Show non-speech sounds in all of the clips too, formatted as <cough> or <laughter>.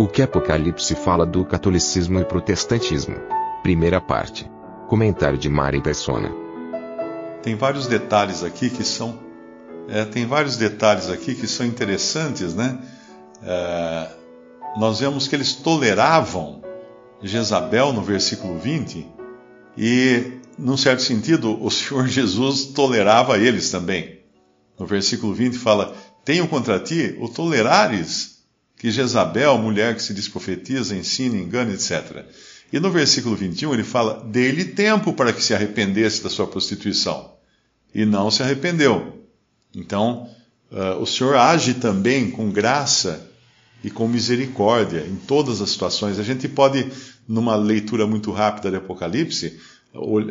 O que Apocalipse fala do catolicismo e protestantismo? Primeira parte. Comentário de Mari Persona. Tem vários detalhes aqui que são... É, tem vários detalhes aqui que são interessantes, né? É, nós vemos que eles toleravam Jezabel no versículo 20, e, num certo sentido, o Senhor <laughs> Jesus tolerava eles também. No versículo 20 fala: Tenho contra ti o tolerares que Jezabel, mulher que se desprofetiza, ensina, engana, etc. E no versículo 21 ele fala: Dê-lhe tempo para que se arrependesse da sua prostituição. E não se arrependeu. Então, uh, o Senhor age também com graça e com misericórdia em todas as situações. A gente pode, numa leitura muito rápida de Apocalipse,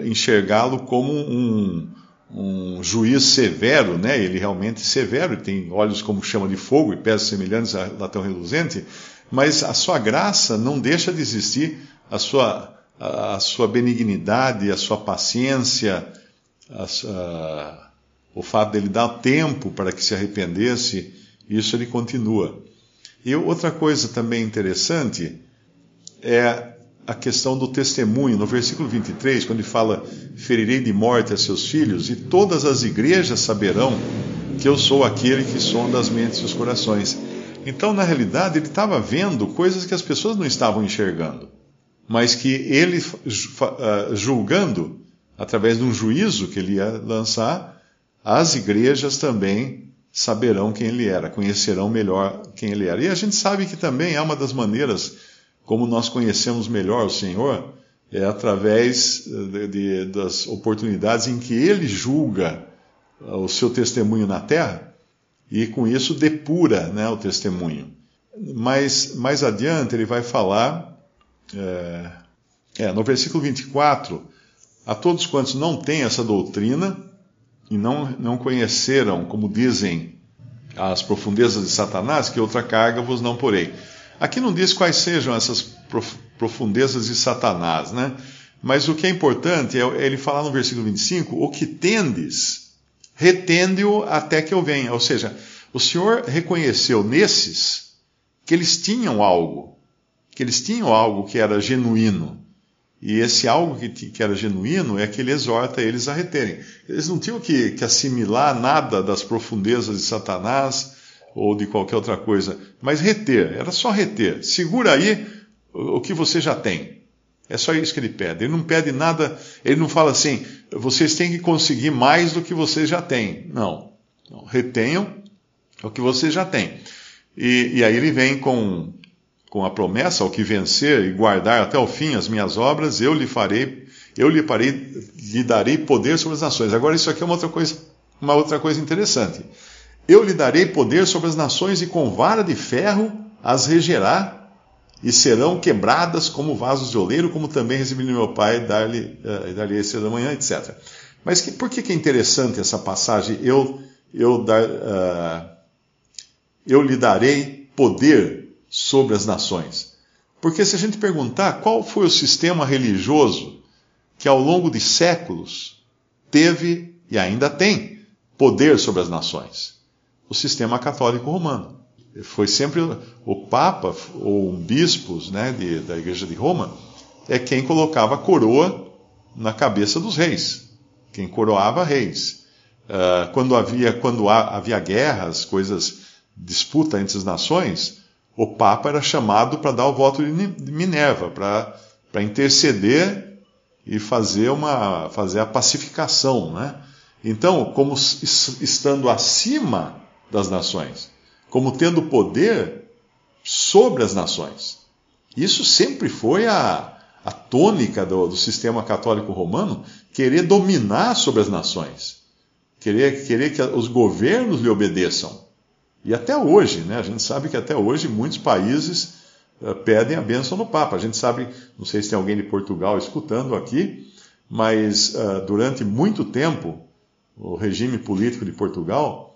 enxergá-lo como um, um juiz severo, né? Ele realmente é severo, tem olhos como chama de fogo e pés semelhantes a latão reluzente, mas a sua graça não deixa de existir, a sua, a, sua benignidade, a sua paciência, a, a, o fato dele dar tempo para que se arrependesse, isso ele continua. E outra coisa também interessante é a questão do testemunho. No versículo 23, quando ele fala: Ferirei de morte a seus filhos, e todas as igrejas saberão que eu sou aquele que sonda as mentes e os corações. Então, na realidade, ele estava vendo coisas que as pessoas não estavam enxergando, mas que ele, ah, julgando, através de um juízo que ele ia lançar, as igrejas também saberão quem ele era, conhecerão melhor quem ele era. E a gente sabe que também é uma das maneiras como nós conhecemos melhor o Senhor, é através de, de, das oportunidades em que ele julga uh, o seu testemunho na terra e com isso depura né, o testemunho. Mas mais adiante ele vai falar, é, é, no versículo 24, a todos quantos não têm essa doutrina, e não, não conheceram, como dizem, as profundezas de Satanás, que outra carga vos não porei. Aqui não diz quais sejam essas profundezas de Satanás, né? Mas o que é importante é ele falar no versículo 25: o que tendes, retende-o até que eu venha. Ou seja, o Senhor reconheceu nesses que eles tinham algo, que eles tinham algo que era genuíno. E esse algo que, que, era genuíno é que ele exorta eles a reterem. Eles não tinham que, que, assimilar nada das profundezas de Satanás ou de qualquer outra coisa, mas reter, era só reter. Segura aí o, que você já tem. É só isso que ele pede. Ele não pede nada, ele não fala assim, vocês têm que conseguir mais do que vocês já têm. Não. não retenham o que vocês já têm. E, e aí ele vem com com a promessa, ao que vencer e guardar até o fim as minhas obras, eu lhe farei, eu lhe, farei, lhe darei poder sobre as nações. Agora isso aqui é uma outra coisa, uma outra coisa interessante. Eu lhe darei poder sobre as nações e com vara de ferro as regerá e serão quebradas como vasos de oleiro, como também recebi do meu pai dar-lhe uh, dar esse da manhã, etc. Mas que, por que, que é interessante essa passagem? Eu, eu, dar, uh, eu lhe darei poder sobre as nações. Porque se a gente perguntar qual foi o sistema religioso que ao longo de séculos teve e ainda tem poder sobre as nações, o sistema católico romano. Foi sempre o Papa ou bispos né, de, da Igreja de Roma é quem colocava a coroa na cabeça dos reis, quem coroava reis. Uh, quando havia quando havia guerras, coisas disputa entre as nações, o Papa era chamado para dar o voto de Minerva, para interceder e fazer, uma, fazer a pacificação. Né? Então, como estando acima das nações, como tendo poder sobre as nações. Isso sempre foi a, a tônica do, do sistema católico romano, querer dominar sobre as nações, querer, querer que os governos lhe obedeçam. E até hoje, né, a gente sabe que até hoje muitos países uh, pedem a bênção no Papa. A gente sabe, não sei se tem alguém de Portugal escutando aqui, mas uh, durante muito tempo o regime político de Portugal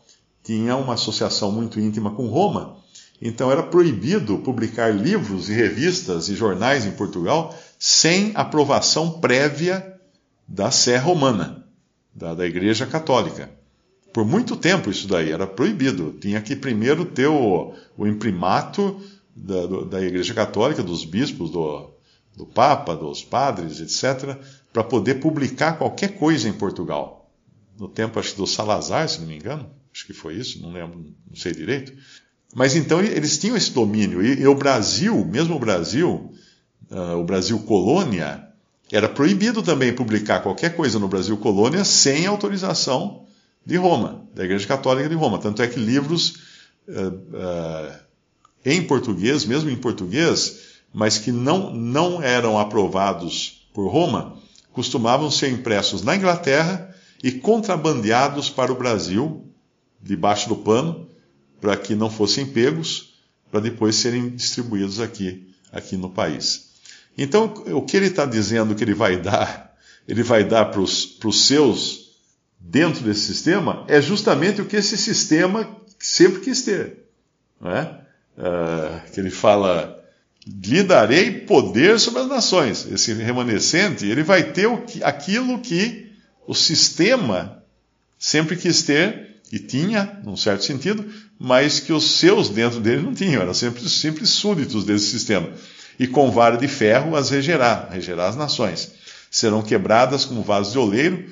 tinha uma associação muito íntima com Roma. Então era proibido publicar livros e revistas e jornais em Portugal sem aprovação prévia da Sé Romana, da, da Igreja Católica. Por muito tempo isso daí era proibido. Tinha que primeiro ter o, o imprimato da, da Igreja Católica, dos bispos, do, do Papa, dos padres, etc., para poder publicar qualquer coisa em Portugal. No tempo, acho do Salazar, se não me engano, acho que foi isso, não lembro, não sei direito. Mas então eles tinham esse domínio. E, e o Brasil, mesmo o Brasil, uh, o Brasil colônia, era proibido também publicar qualquer coisa no Brasil colônia sem autorização de Roma, da Igreja Católica de Roma. Tanto é que livros uh, uh, em português, mesmo em português, mas que não, não eram aprovados por Roma, costumavam ser impressos na Inglaterra e contrabandeados para o Brasil, debaixo do pano, para que não fossem pegos, para depois serem distribuídos aqui, aqui no país. Então, o que ele está dizendo que ele vai dar, ele vai dar para os seus dentro desse sistema, é justamente o que esse sistema sempre quis ter. Uh, que ele fala, lhe darei poder sobre as nações. Esse remanescente, ele vai ter que, aquilo que o sistema sempre quis ter e tinha, num certo sentido, mas que os seus dentro dele não tinham, eram sempre, sempre súditos desse sistema. E com vara de ferro as regerá, regerá as nações. Serão quebradas como vasos de oleiro,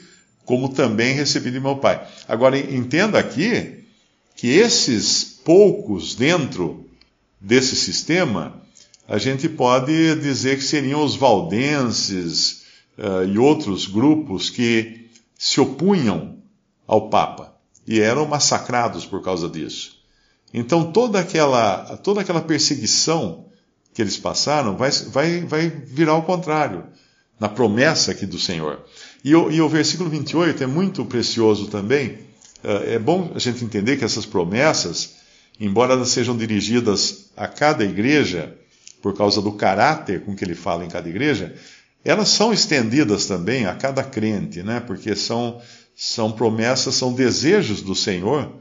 como também recebi de meu pai. Agora, entenda aqui que esses poucos dentro desse sistema, a gente pode dizer que seriam os valdenses uh, e outros grupos que se opunham ao Papa e eram massacrados por causa disso. Então toda aquela, toda aquela perseguição que eles passaram vai, vai, vai virar ao contrário, na promessa aqui do Senhor. E o, e o versículo 28 é muito precioso também. É bom a gente entender que essas promessas, embora elas sejam dirigidas a cada igreja, por causa do caráter com que ele fala em cada igreja, elas são estendidas também a cada crente, né? Porque são, são promessas, são desejos do Senhor,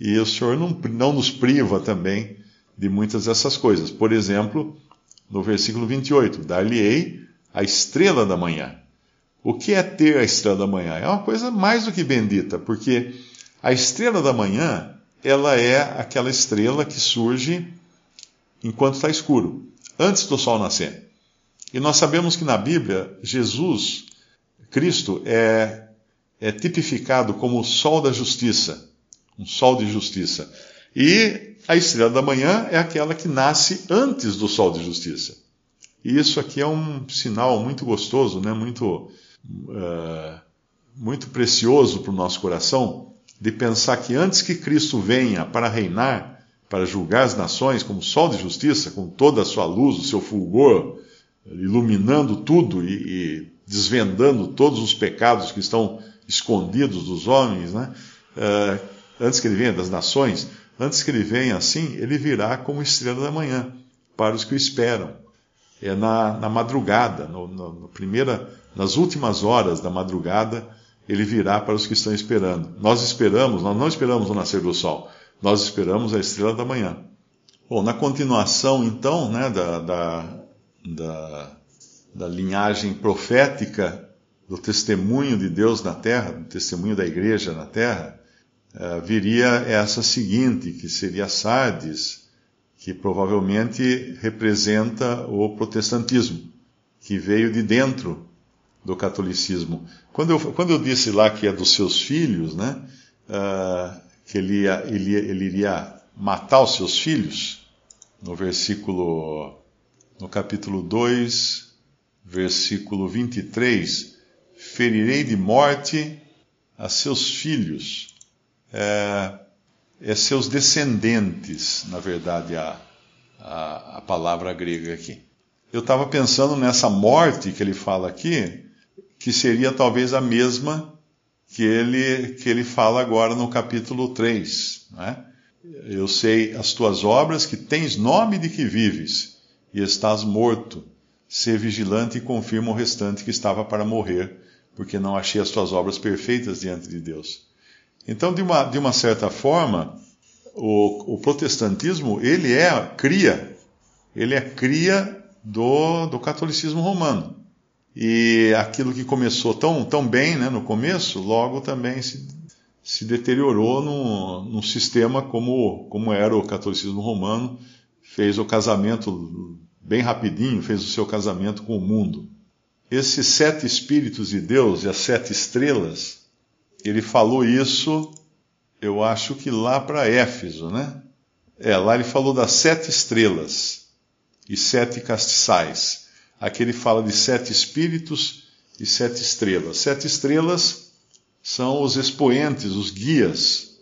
e o Senhor não, não nos priva também de muitas dessas coisas. Por exemplo, no versículo 28, dar-lhe-ei a estrela da manhã. O que é ter a estrela da manhã? É uma coisa mais do que bendita, porque a estrela da manhã, ela é aquela estrela que surge enquanto está escuro, antes do sol nascer. E nós sabemos que na Bíblia, Jesus, Cristo, é, é tipificado como o sol da justiça, um sol de justiça. E a estrela da manhã é aquela que nasce antes do sol de justiça. E isso aqui é um sinal muito gostoso, né? muito, uh, muito precioso para o nosso coração, de pensar que antes que Cristo venha para reinar, para julgar as nações como sol de justiça, com toda a sua luz, o seu fulgor, iluminando tudo e, e desvendando todos os pecados que estão escondidos dos homens, né? Uh, antes que ele venha das nações, Antes que ele venha assim, ele virá como estrela da manhã para os que o esperam. É na, na madrugada, no, no, no primeira, nas últimas horas da madrugada, ele virá para os que estão esperando. Nós esperamos, nós não esperamos o nascer do sol, nós esperamos a estrela da manhã. Bom, na continuação, então, né, da, da, da, da linhagem profética do testemunho de Deus na terra, do testemunho da igreja na terra, uh, viria essa seguinte, que seria Sardes, que provavelmente representa o protestantismo, que veio de dentro do catolicismo. Quando eu, quando eu disse lá que é dos seus filhos, né, uh, que ele, ia, ele, ele iria matar os seus filhos, no versículo, no capítulo 2, versículo 23, ferirei de morte a seus filhos, é, é seus descendentes, na verdade, a, a, a palavra grega aqui. Eu estava pensando nessa morte que ele fala aqui, que seria talvez a mesma que ele, que ele fala agora no capítulo 3, né? Eu sei as tuas obras, que tens nome de que vives, e estás morto. Ser vigilante e confirma o restante que estava para morrer, porque não achei as tuas obras perfeitas diante de Deus. Então, de uma, de uma certa forma, o, o protestantismo, ele é cria, ele é cria do, do catolicismo romano. E aquilo que começou tão, tão bem né, no começo, logo também se, se deteriorou num, num sistema como, como era o catolicismo romano, fez o casamento bem rapidinho, fez o seu casamento com o mundo. Esses sete espíritos de Deus e as sete estrelas, ele falou isso, eu acho que lá para Éfeso, né? É, lá ele falou das sete estrelas e sete castiçais. Aqui ele fala de sete espíritos e sete estrelas. Sete estrelas são os expoentes, os guias,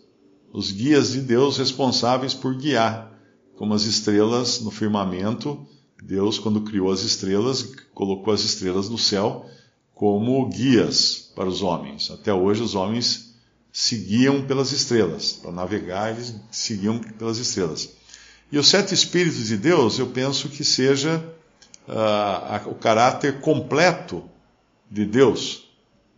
os guias de Deus responsáveis por guiar, como as estrelas no firmamento. Deus, quando criou as estrelas, colocou as estrelas no céu como guias para os homens. Até hoje, os homens seguiam pelas estrelas. Para navegar, eles seguiam pelas estrelas. E os sete Espíritos de Deus, eu penso que seja uh, o caráter completo de Deus,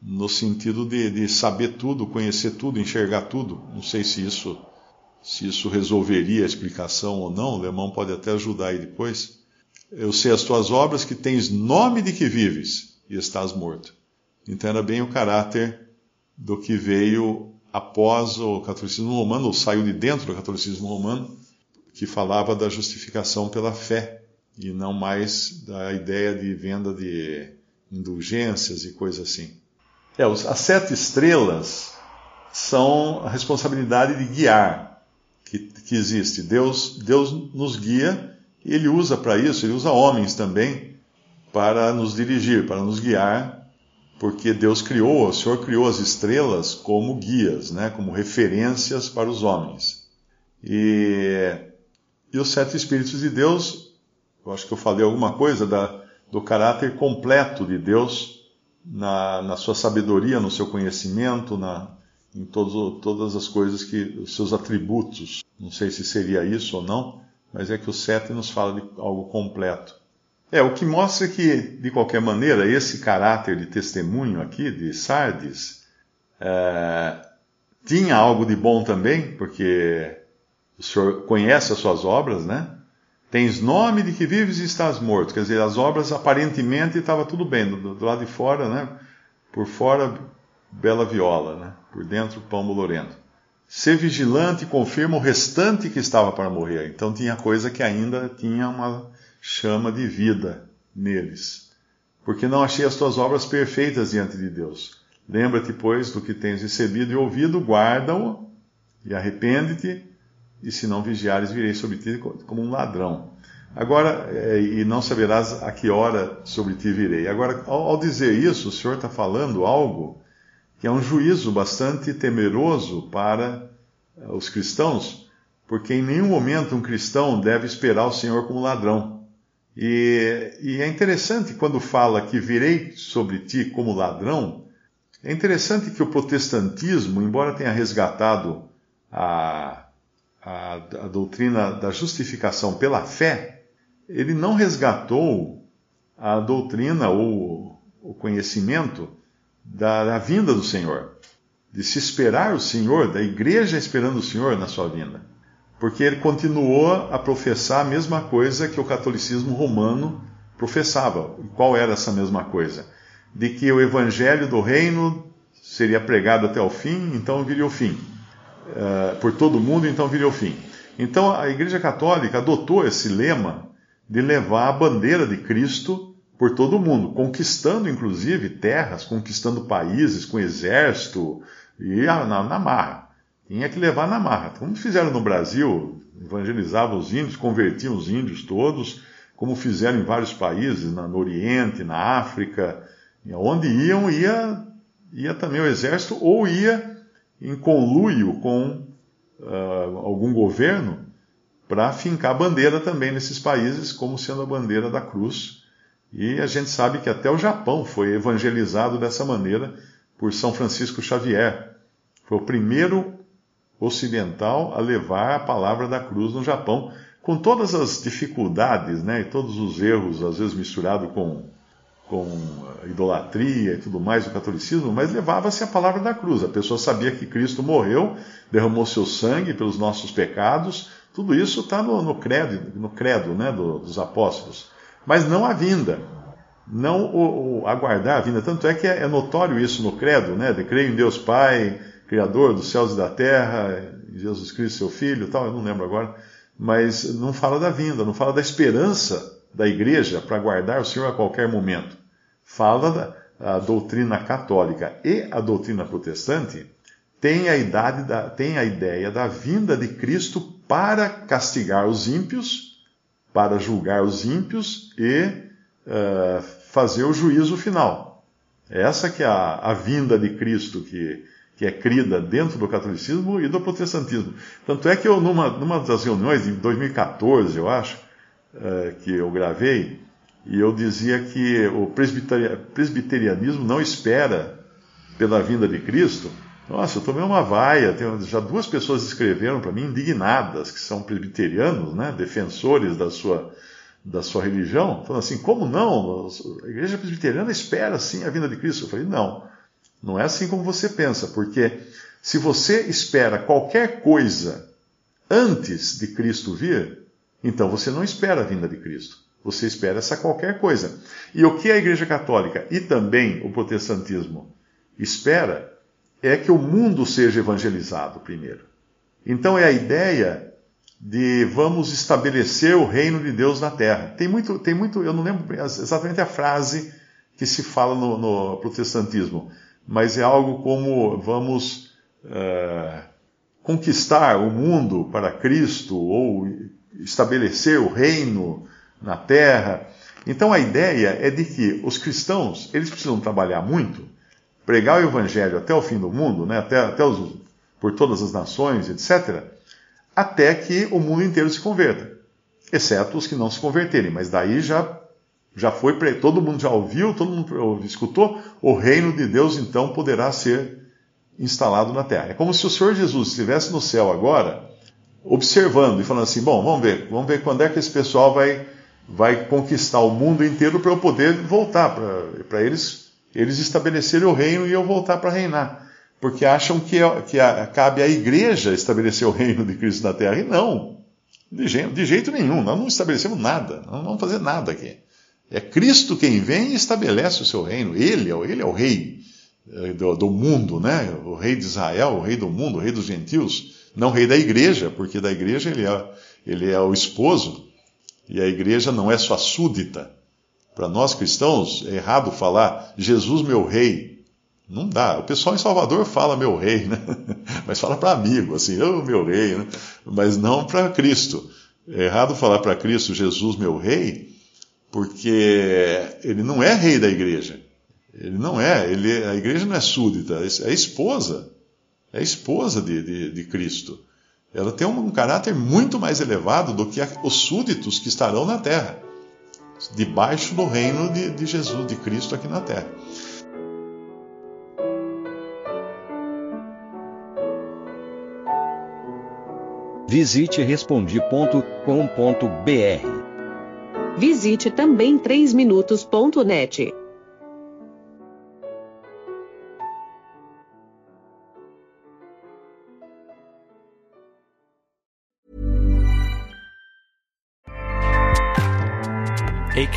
no sentido de, de, saber tudo, conhecer tudo, enxergar tudo. Não sei se isso, se isso resolveria a explicação ou não, o Lemão pode até ajudar aí depois. Eu sei as tuas obras, que tens nome de que vives e estás morto. Então era bem o caráter do que veio após o catolicismo romano, ou saiu de dentro do catolicismo romano, que falava da justificação pela fé e não mais da ideia de venda de indulgências e coisas assim. É, as sete estrelas são a responsabilidade de guiar que, que existe. Deus, Deus nos guia Ele usa para isso, Ele usa homens também para nos dirigir, para nos guiar, porque Deus criou, o Senhor criou as estrelas como guias, né, como referências para os homens. E, e os sete Espíritos de Deus eu acho que eu falei alguma coisa da, do caráter completo de Deus na, na sua sabedoria, no seu conhecimento, na, em todos, todas as coisas que, os seus atributos. Não sei se seria isso ou não, mas é que o sete nos fala de algo completo. É, o que mostra que, de qualquer maneira, esse caráter de testemunho aqui, de Sardes, é, tinha algo de bom também, porque o senhor conhece as suas obras, né? Tens nome de que vives e estás morto. Quer dizer, as obras aparentemente estava tudo bem, do, do, lado de fora, né? Por fora, bela viola, né? Por dentro, pão bolorento. Ser vigilante confirma o restante que estava para morrer. Então tinha coisa que ainda tinha uma chama de vida neles. Porque não achei as tuas obras perfeitas diante de Deus. Lembra-te, pois, do que tens recebido e ouvido, guarda-o e arrepende-te e se não vigiares, virei sobre ti como um ladrão. Agora, é, e não saberás a que hora sobre ti virei. Agora, ao, dizer isso, o Senhor está falando algo que é um juízo bastante temeroso para eh, os cristãos, porque em nenhum momento um cristão deve esperar o Senhor como ladrão. E, e é interessante quando fala que virei sobre ti como ladrão, é interessante que o protestantismo, embora tenha resgatado a, a, a doutrina da justificação pela fé, ele não resgatou a doutrina ou o conhecimento da, da, vinda do Senhor, de se esperar o Senhor, da igreja esperando o Senhor na sua vinda. Porque ele continuou a professar a mesma coisa que o catolicismo romano professava. Qual era essa mesma coisa? De que o evangelho do reino seria pregado até o fim, então viria o fim. Eh, por todo mundo, então viria o fim. Então a Igreja Católica adotou esse lema de levar a bandeira de Cristo por todo o mundo, conquistando inclusive terras, conquistando países com exército e na, na marra. Tinha que levar na marra. Como fizeram no Brasil, evangelizavam os índios, convertiam os índios todos, como fizeram em vários países, no Oriente, na África, onde iam, ia, ia também o exército, ou ia em conluio com uh, algum governo para fincar bandeira também nesses países, como sendo a bandeira da cruz. E a gente sabe que até o Japão foi evangelizado dessa maneira por São Francisco Xavier. Foi o primeiro ocidental a levar a palavra da cruz no Japão, com todas as dificuldades, né, e todos os erros, às vezes misturado com, com idolatria e tudo mais do catolicismo, mas levava-se a palavra da cruz. A pessoa sabia que Cristo morreu, derramou seu sangue pelos nossos pecados, tudo isso está no, no, credo, no credo né, do, dos apóstolos. Mas não a vinda, não o, o, aguardar a vinda. Tanto é que é, é notório isso no credo, né? De creio em Deus Pai, Criador dos céus e da terra, Jesus Cristo, seu Filho, tal, eu não lembro agora, mas não fala da vinda, não fala da esperança da igreja para guardar o Senhor a qualquer momento. Fala da doutrina católica e a doutrina protestante tem a, idade da, tem a ideia da vinda de Cristo para castigar os ímpios, para julgar os ímpios e uh, fazer o juízo final. Essa que é a, a vinda de Cristo que, que é crida dentro do catolicismo e do protestantismo. Tanto é que eu, numa, numa das reuniões de 2014, eu acho, uh, que eu gravei, e eu dizia que o presbiterianismo não espera pela vinda de Cristo. Nossa, eu tomei uma vaia. Tem, já duas pessoas escreveram para mim, indignadas, que são presbiterianos, né, defensores da sua, da sua religião, falando assim: como não? A igreja presbiteriana espera sim a vinda de Cristo. Eu falei: não, não é assim como você pensa, porque se você espera qualquer coisa antes de Cristo vir, então você não espera a vinda de Cristo. Você espera essa qualquer coisa. E o que a Igreja Católica e também o protestantismo espera é que o mundo seja evangelizado primeiro. Então é a ideia de vamos estabelecer o reino de Deus na terra. Tem muito, tem muito, eu não lembro exatamente a frase que se fala no, no protestantismo, mas é algo como vamos uh, conquistar o mundo para Cristo ou estabelecer o reino na terra. Então a ideia é de que os cristãos eles precisam trabalhar muito, pregar o evangelho até o fim do mundo, né, até, até os, por todas as nações, etc até que o mundo inteiro se converta, exceto os que não se converterem. Mas daí já já foi todo mundo já ouviu, todo mundo escutou, o reino de Deus então poderá ser instalado na terra. É como se o Senhor Jesus estivesse no céu agora, observando e falando assim: bom, vamos ver, vamos ver quando é que esse pessoal vai vai conquistar o mundo inteiro para eu poder voltar para eles eles estabelecerem o reino e eu voltar para reinar porque acham que, é, que a, cabe à igreja estabelecer o reino de Cristo na terra. E não, de jeito, de jeito nenhum, nós não estabelecemos nada, não vamos fazer nada aqui. É Cristo quem vem e estabelece o seu reino, ele, é ele é o rei eh, do, do mundo, né? o rei de Israel, o rei do mundo, o rei dos gentios, não o rei da igreja, porque da igreja ele é, ele é o esposo, e a igreja não é sua súdita. Para nós cristãos, é errado falar Jesus meu rei, não dá. O pessoal em Salvador fala meu rei, né? <laughs> Mas fala para amigo, assim, oh, meu rei, né? Mas não para Cristo. É errado falar para Cristo, Jesus, meu rei, porque ele não é rei da igreja. Ele não é. Ele, a igreja não é súdita, é esposa. É esposa de, de, de Cristo. Ela tem um, um caráter muito mais elevado do que a, os súditos que estarão na terra, debaixo do reino de, de Jesus, de Cristo aqui na terra. Visite respondi.com.br. Visite também 3minutos.net.